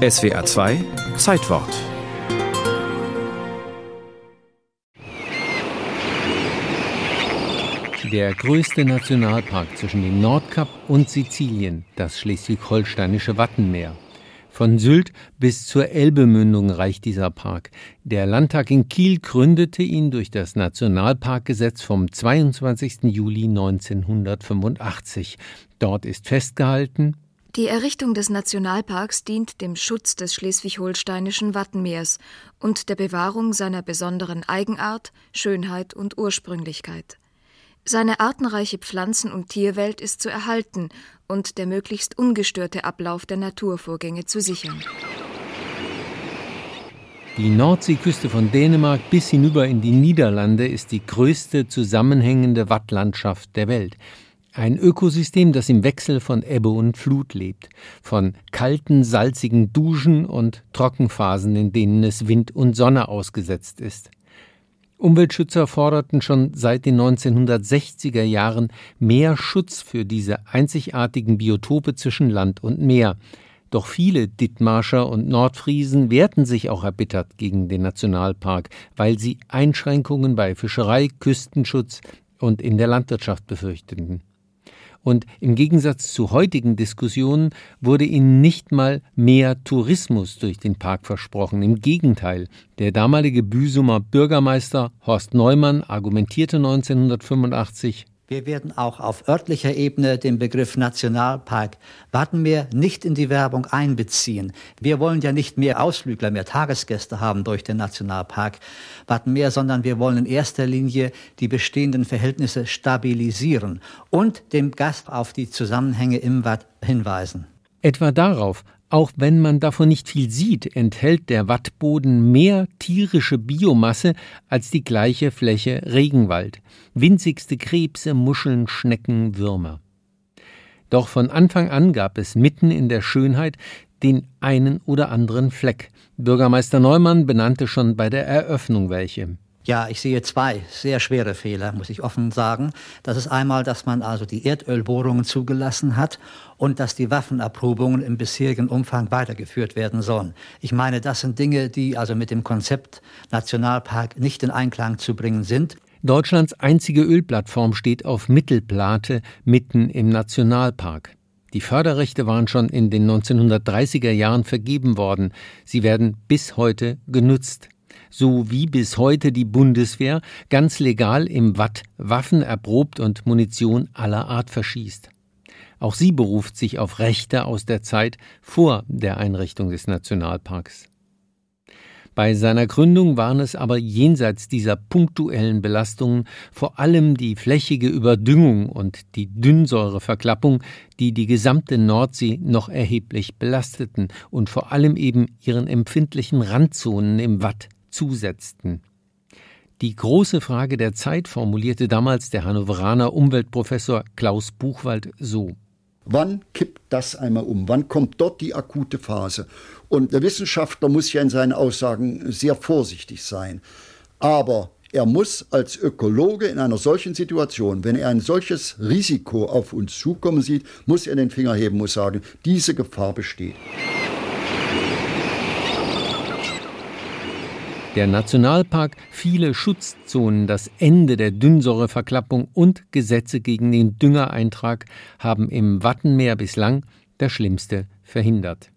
SWA 2 Zeitwort Der größte Nationalpark zwischen dem Nordkap und Sizilien, das schleswig-holsteinische Wattenmeer. Von Sylt bis zur Elbemündung reicht dieser Park. Der Landtag in Kiel gründete ihn durch das Nationalparkgesetz vom 22. Juli 1985. Dort ist festgehalten, die Errichtung des Nationalparks dient dem Schutz des schleswig-holsteinischen Wattenmeers und der Bewahrung seiner besonderen Eigenart, Schönheit und Ursprünglichkeit. Seine artenreiche Pflanzen- und Tierwelt ist zu erhalten und der möglichst ungestörte Ablauf der Naturvorgänge zu sichern. Die Nordseeküste von Dänemark bis hinüber in die Niederlande ist die größte zusammenhängende Wattlandschaft der Welt. Ein Ökosystem, das im Wechsel von Ebbe und Flut lebt, von kalten, salzigen Duschen und Trockenphasen, in denen es Wind und Sonne ausgesetzt ist. Umweltschützer forderten schon seit den 1960er Jahren mehr Schutz für diese einzigartigen Biotope zwischen Land und Meer. Doch viele Dithmarscher und Nordfriesen wehrten sich auch erbittert gegen den Nationalpark, weil sie Einschränkungen bei Fischerei, Küstenschutz und in der Landwirtschaft befürchteten. Und im Gegensatz zu heutigen Diskussionen wurde ihnen nicht mal mehr Tourismus durch den Park versprochen. Im Gegenteil, der damalige Büsumer Bürgermeister Horst Neumann argumentierte 1985, wir werden auch auf örtlicher Ebene den Begriff Nationalpark Wattenmeer nicht in die Werbung einbeziehen. Wir wollen ja nicht mehr Ausflügler, mehr Tagesgäste haben durch den Nationalpark Wattenmeer, sondern wir wollen in erster Linie die bestehenden Verhältnisse stabilisieren und dem Gast auf die Zusammenhänge im Watt hinweisen. Etwa darauf, auch wenn man davon nicht viel sieht, enthält der Wattboden mehr tierische Biomasse als die gleiche Fläche Regenwald. Winzigste Krebse, Muscheln, Schnecken, Würmer. Doch von Anfang an gab es mitten in der Schönheit den einen oder anderen Fleck. Bürgermeister Neumann benannte schon bei der Eröffnung welche. Ja, ich sehe zwei sehr schwere Fehler, muss ich offen sagen. Das ist einmal, dass man also die Erdölbohrungen zugelassen hat und dass die Waffenerprobungen im bisherigen Umfang weitergeführt werden sollen. Ich meine, das sind Dinge, die also mit dem Konzept Nationalpark nicht in Einklang zu bringen sind. Deutschlands einzige Ölplattform steht auf Mittelplate mitten im Nationalpark. Die Förderrechte waren schon in den 1930er Jahren vergeben worden. Sie werden bis heute genutzt so wie bis heute die Bundeswehr ganz legal im Watt Waffen erprobt und Munition aller Art verschießt. Auch sie beruft sich auf Rechte aus der Zeit vor der Einrichtung des Nationalparks. Bei seiner Gründung waren es aber jenseits dieser punktuellen Belastungen vor allem die flächige Überdüngung und die Dünnsäureverklappung, die die gesamte Nordsee noch erheblich belasteten und vor allem eben ihren empfindlichen Randzonen im Watt zusetzten. Die große Frage der Zeit formulierte damals der Hannoveraner Umweltprofessor Klaus Buchwald so. Wann kippt das einmal um? Wann kommt dort die akute Phase? Und der Wissenschaftler muss ja in seinen Aussagen sehr vorsichtig sein. Aber er muss als Ökologe in einer solchen Situation, wenn er ein solches Risiko auf uns zukommen sieht, muss er den Finger heben, muss sagen, diese Gefahr besteht. Der Nationalpark, viele Schutzzonen, das Ende der Dünnsäureverklappung und Gesetze gegen den Düngereintrag haben im Wattenmeer bislang das Schlimmste verhindert.